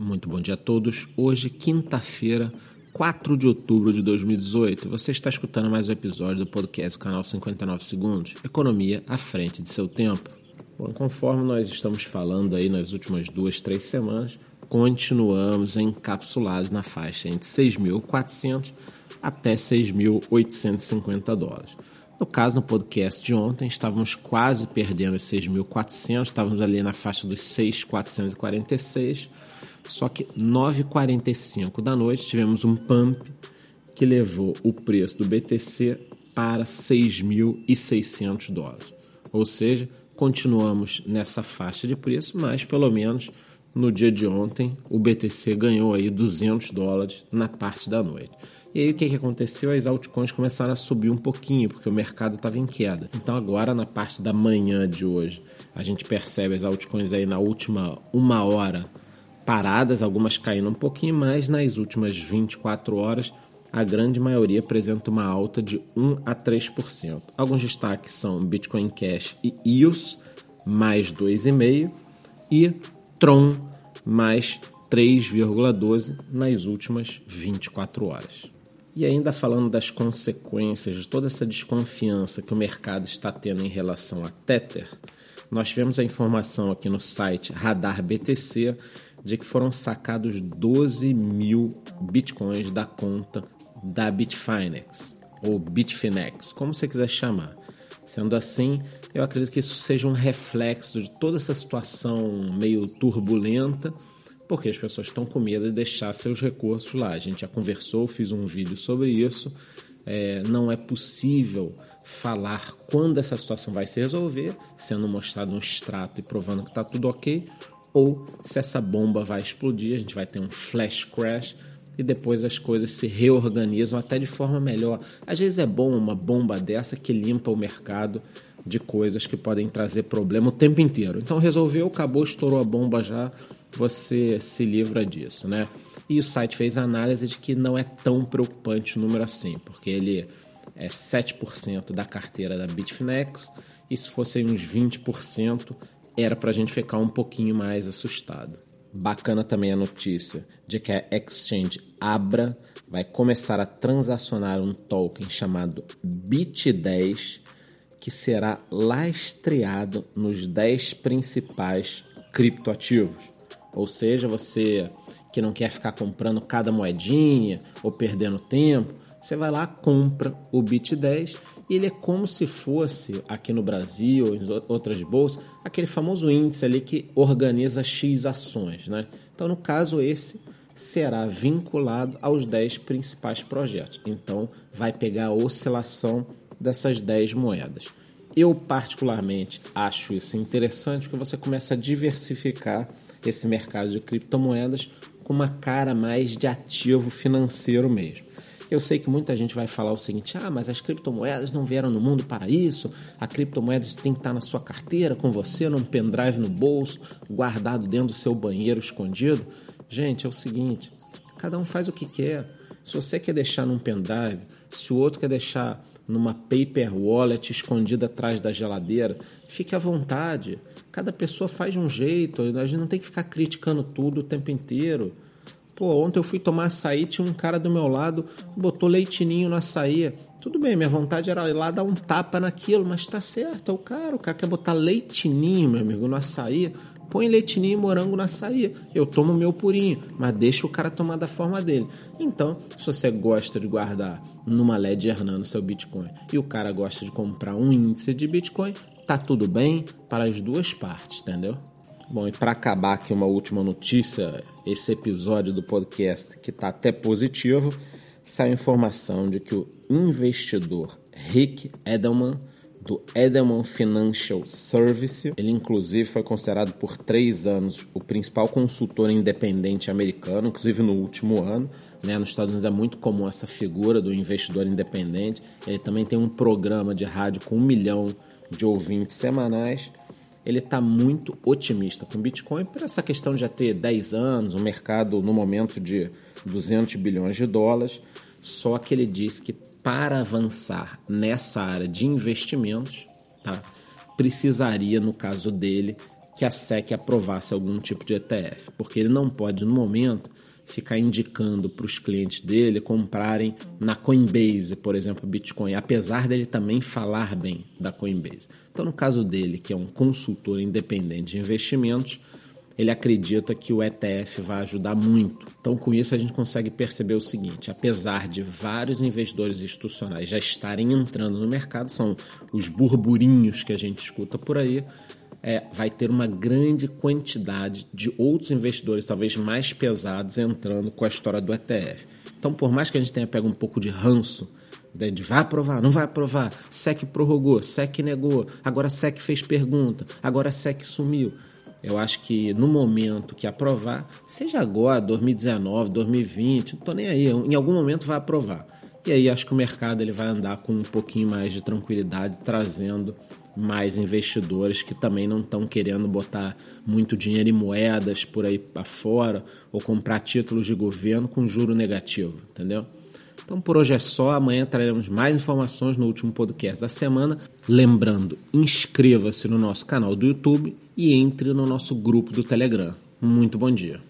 Muito bom dia a todos. Hoje, quinta-feira, 4 de outubro de 2018. Você está escutando mais um episódio do podcast canal 59 Segundos, Economia à frente de seu tempo. Bom, conforme nós estamos falando aí nas últimas duas, três semanas, continuamos encapsulados na faixa entre 6.400 até 6.850 dólares. No caso, no podcast de ontem, estávamos quase perdendo os 6.400, estávamos ali na faixa dos 6.446 só que 9h45 da noite tivemos um pump que levou o preço do BTC para 6.600 dólares. Ou seja, continuamos nessa faixa de preço, mas pelo menos no dia de ontem o BTC ganhou aí 200 dólares na parte da noite. E aí o que, que aconteceu? As altcoins começaram a subir um pouquinho, porque o mercado estava em queda. Então agora na parte da manhã de hoje, a gente percebe as altcoins aí na última uma hora paradas, algumas caindo um pouquinho mais, nas últimas 24 horas a grande maioria apresenta uma alta de 1 a 3%. Alguns destaques são Bitcoin Cash e EOS, mais 2,5%, e Tron, mais 3,12% nas últimas 24 horas. E ainda falando das consequências de toda essa desconfiança que o mercado está tendo em relação a Tether, nós tivemos a informação aqui no site Radar BTC de que foram sacados 12 mil bitcoins da conta da Bitfinex ou Bitfinex, como você quiser chamar. Sendo assim, eu acredito que isso seja um reflexo de toda essa situação meio turbulenta, porque as pessoas estão com medo de deixar seus recursos lá. A gente já conversou, fiz um vídeo sobre isso. É, não é possível falar quando essa situação vai se resolver, sendo mostrado um extrato e provando que está tudo ok, ou se essa bomba vai explodir, a gente vai ter um flash crash e depois as coisas se reorganizam até de forma melhor. Às vezes é bom uma bomba dessa que limpa o mercado de coisas que podem trazer problema o tempo inteiro. Então resolveu, acabou, estourou a bomba já, você se livra disso, né? E o site fez a análise de que não é tão preocupante o número assim, porque ele é 7% da carteira da Bitfinex e se fossem uns 20%, era para a gente ficar um pouquinho mais assustado. Bacana também a notícia de que a exchange Abra vai começar a transacionar um token chamado BIT10 que será lastreado nos 10 principais criptoativos. Ou seja, você que não quer ficar comprando cada moedinha ou perdendo tempo, você vai lá, compra o BIT10 e ele é como se fosse, aqui no Brasil em outras bolsas, aquele famoso índice ali que organiza X ações. Né? Então, no caso, esse será vinculado aos 10 principais projetos. Então, vai pegar a oscilação dessas 10 moedas. Eu, particularmente, acho isso interessante porque você começa a diversificar esse mercado de criptomoedas com uma cara mais de ativo financeiro mesmo. Eu sei que muita gente vai falar o seguinte: ah, mas as criptomoedas não vieram no mundo para isso. A criptomoeda tem que estar na sua carteira, com você, num pendrive no bolso, guardado dentro do seu banheiro escondido. Gente, é o seguinte: cada um faz o que quer. Se você quer deixar num pendrive, se o outro quer deixar numa paper wallet escondida atrás da geladeira, fique à vontade. Cada pessoa faz de um jeito, a gente não tem que ficar criticando tudo o tempo inteiro. Pô, ontem eu fui tomar açaí, tinha um cara do meu lado, botou leitinho no açaí. Tudo bem, minha vontade era ir lá dar um tapa naquilo, mas tá certo, é o cara. O cara quer botar leitinho, meu amigo, no açaí. Põe leitinho e morango no açaí. Eu tomo meu purinho, mas deixa o cara tomar da forma dele. Então, se você gosta de guardar numa Ledger Nano seu Bitcoin e o cara gosta de comprar um índice de Bitcoin, tá tudo bem para as duas partes, entendeu? Bom, e para acabar aqui uma última notícia, esse episódio do podcast que está até positivo, sai a informação de que o investidor Rick Edelman do Edelman Financial Service. Ele, inclusive, foi considerado por três anos o principal consultor independente americano, inclusive no último ano. Né? Nos Estados Unidos é muito comum essa figura do investidor independente. Ele também tem um programa de rádio com um milhão de ouvintes semanais ele está muito otimista com Bitcoin por essa questão de já ter 10 anos, o um mercado no momento de 200 bilhões de dólares. Só que ele diz que para avançar nessa área de investimentos, tá, precisaria, no caso dele, que a SEC aprovasse algum tipo de ETF, porque ele não pode, no momento, ficar indicando para os clientes dele comprarem na Coinbase, por exemplo, Bitcoin, apesar dele também falar bem da Coinbase. Então, no caso dele, que é um consultor independente de investimentos, ele acredita que o ETF vai ajudar muito. Então, com isso, a gente consegue perceber o seguinte: apesar de vários investidores institucionais já estarem entrando no mercado, são os burburinhos que a gente escuta por aí, é, vai ter uma grande quantidade de outros investidores, talvez mais pesados, entrando com a história do ETF. Então, por mais que a gente tenha pego um pouco de ranço, né, de vai aprovar, não vai aprovar, SEC prorrogou, SEC negou, agora SEC fez pergunta, agora SEC sumiu. Eu acho que no momento que aprovar, seja agora, 2019, 2020, não tô nem aí, em algum momento vai aprovar. E aí acho que o mercado ele vai andar com um pouquinho mais de tranquilidade, trazendo mais investidores que também não estão querendo botar muito dinheiro em moedas por aí para fora ou comprar títulos de governo com juro negativo, entendeu? Então por hoje é só, amanhã traremos mais informações no último podcast da semana. Lembrando, inscreva-se no nosso canal do YouTube e entre no nosso grupo do Telegram. Muito bom dia.